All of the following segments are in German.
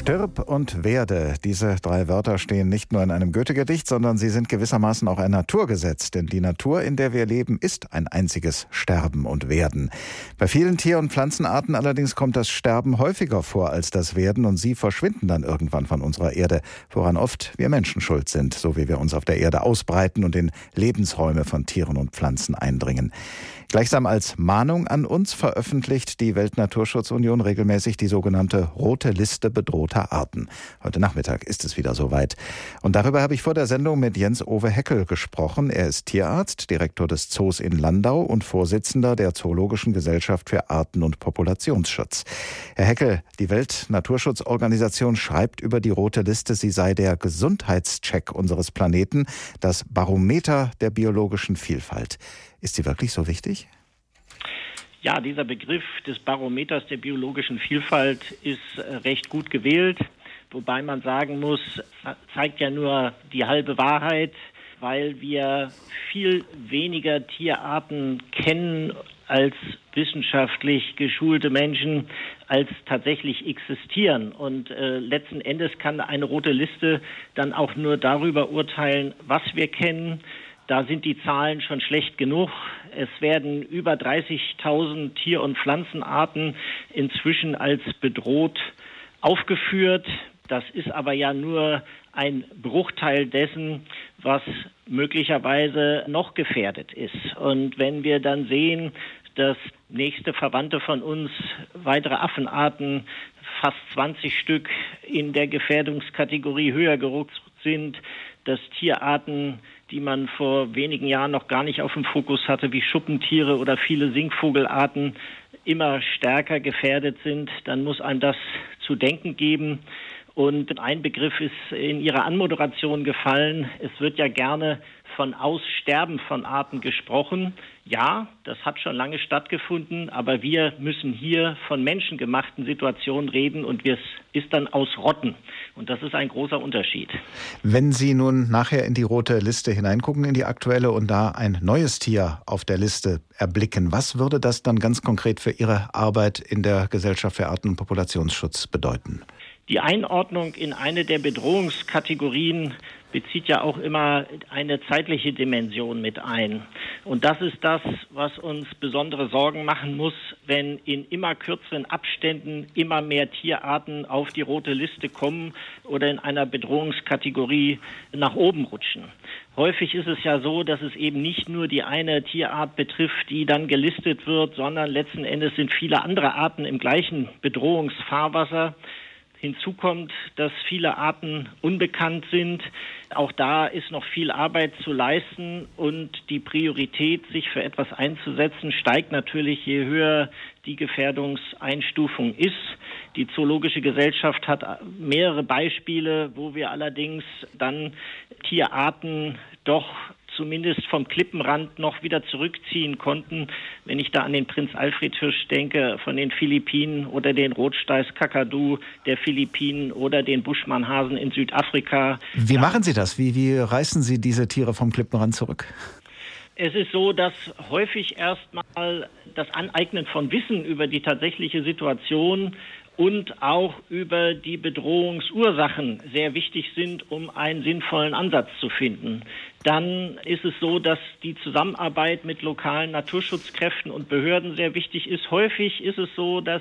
Stirb und werde. Diese drei Wörter stehen nicht nur in einem Goethe-Gedicht, sondern sie sind gewissermaßen auch ein Naturgesetz. Denn die Natur, in der wir leben, ist ein einziges Sterben und Werden. Bei vielen Tier- und Pflanzenarten allerdings kommt das Sterben häufiger vor als das Werden und sie verschwinden dann irgendwann von unserer Erde, woran oft wir Menschen schuld sind, so wie wir uns auf der Erde ausbreiten und in Lebensräume von Tieren und Pflanzen eindringen. Gleichsam als Mahnung an uns veröffentlicht die Weltnaturschutzunion regelmäßig die sogenannte Rote Liste bedrohter Arten. Heute Nachmittag ist es wieder soweit. Und darüber habe ich vor der Sendung mit Jens Owe Heckel gesprochen. Er ist Tierarzt, Direktor des Zoos in Landau und Vorsitzender der Zoologischen Gesellschaft für Arten- und Populationsschutz. Herr Heckel, die Weltnaturschutzorganisation schreibt über die Rote Liste, sie sei der Gesundheitscheck unseres Planeten, das Barometer der biologischen Vielfalt. Ist sie wirklich so wichtig? Ja, dieser Begriff des Barometers der biologischen Vielfalt ist äh, recht gut gewählt, wobei man sagen muss, zeigt ja nur die halbe Wahrheit, weil wir viel weniger Tierarten kennen als wissenschaftlich geschulte Menschen, als tatsächlich existieren. Und äh, letzten Endes kann eine rote Liste dann auch nur darüber urteilen, was wir kennen, da sind die Zahlen schon schlecht genug. Es werden über 30.000 Tier- und Pflanzenarten inzwischen als bedroht aufgeführt. Das ist aber ja nur ein Bruchteil dessen, was möglicherweise noch gefährdet ist. Und wenn wir dann sehen, dass nächste Verwandte von uns weitere Affenarten, fast 20 Stück in der Gefährdungskategorie höher gerückt sind, dass Tierarten die man vor wenigen Jahren noch gar nicht auf dem Fokus hatte, wie Schuppentiere oder viele Singvogelarten immer stärker gefährdet sind, dann muss einem das zu denken geben. Und ein Begriff ist in Ihrer Anmoderation gefallen. Es wird ja gerne von Aussterben von Arten gesprochen. Ja, das hat schon lange stattgefunden, aber wir müssen hier von menschengemachten Situationen reden und es ist dann Ausrotten. Und das ist ein großer Unterschied. Wenn Sie nun nachher in die rote Liste hineingucken, in die aktuelle, und da ein neues Tier auf der Liste erblicken, was würde das dann ganz konkret für Ihre Arbeit in der Gesellschaft für Arten- und Populationsschutz bedeuten? Die Einordnung in eine der Bedrohungskategorien bezieht ja auch immer eine zeitliche Dimension mit ein. Und das ist das, was uns besondere Sorgen machen muss, wenn in immer kürzeren Abständen immer mehr Tierarten auf die rote Liste kommen oder in einer Bedrohungskategorie nach oben rutschen. Häufig ist es ja so, dass es eben nicht nur die eine Tierart betrifft, die dann gelistet wird, sondern letzten Endes sind viele andere Arten im gleichen Bedrohungsfahrwasser. Hinzu kommt, dass viele Arten unbekannt sind. Auch da ist noch viel Arbeit zu leisten und die Priorität, sich für etwas einzusetzen, steigt natürlich, je höher die Gefährdungseinstufung ist. Die Zoologische Gesellschaft hat mehrere Beispiele, wo wir allerdings dann Tierarten doch zumindest vom Klippenrand noch wieder zurückziehen konnten. Wenn ich da an den Prinz Alfred Hirsch denke von den Philippinen oder den Rotsteiß Kakadu der Philippinen oder den Buschmannhasen in Südafrika. Wie machen Sie das? Wie, wie reißen Sie diese Tiere vom Klippenrand zurück? Es ist so, dass häufig erstmal das Aneignen von Wissen über die tatsächliche Situation und auch über die Bedrohungsursachen sehr wichtig sind, um einen sinnvollen Ansatz zu finden. Dann ist es so, dass die Zusammenarbeit mit lokalen Naturschutzkräften und Behörden sehr wichtig ist. Häufig ist es so, dass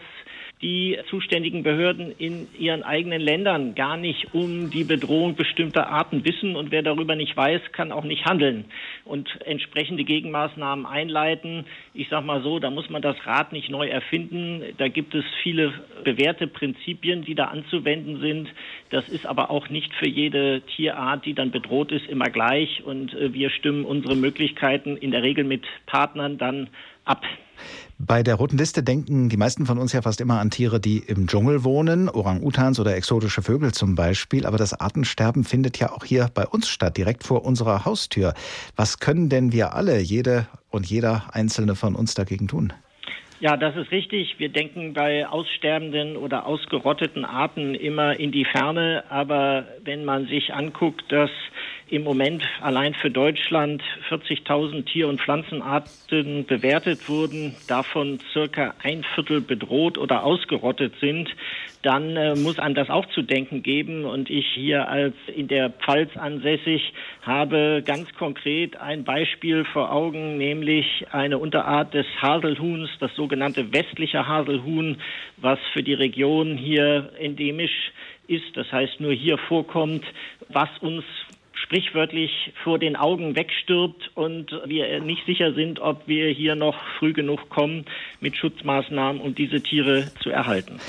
die zuständigen Behörden in ihren eigenen Ländern gar nicht um die Bedrohung bestimmter Arten wissen und wer darüber nicht weiß, kann auch nicht handeln und entsprechende Gegenmaßnahmen einleiten. Ich sage mal so, da muss man das Rad nicht neu erfinden. Da gibt es viele bewährte Prinzipien, die da anzuwenden sind. Das ist aber auch nicht für jede Tierart, die dann bedroht ist, immer gleich und äh, wir stimmen unsere Möglichkeiten in der Regel mit Partnern dann ab. Bei der roten Liste denken die meisten von uns ja fast immer an Tiere, die im Dschungel wohnen, Orang-Utans oder exotische Vögel zum Beispiel. Aber das Artensterben findet ja auch hier bei uns statt, direkt vor unserer Haustür. Was können denn wir alle, jede und jeder einzelne von uns dagegen tun? Ja, das ist richtig. Wir denken bei aussterbenden oder ausgerotteten Arten immer in die Ferne. Aber wenn man sich anguckt, dass im Moment allein für Deutschland 40.000 Tier- und Pflanzenarten bewertet wurden, davon circa ein Viertel bedroht oder ausgerottet sind, dann äh, muss einem das auch zu denken geben. Und ich hier als in der Pfalz ansässig habe ganz konkret ein Beispiel vor Augen, nämlich eine Unterart des Haselhuhns, das sogenannte westliche Haselhuhn, was für die Region hier endemisch ist, das heißt nur hier vorkommt, was uns sprichwörtlich vor den Augen wegstirbt und wir nicht sicher sind, ob wir hier noch früh genug kommen mit Schutzmaßnahmen, um diese Tiere zu erhalten.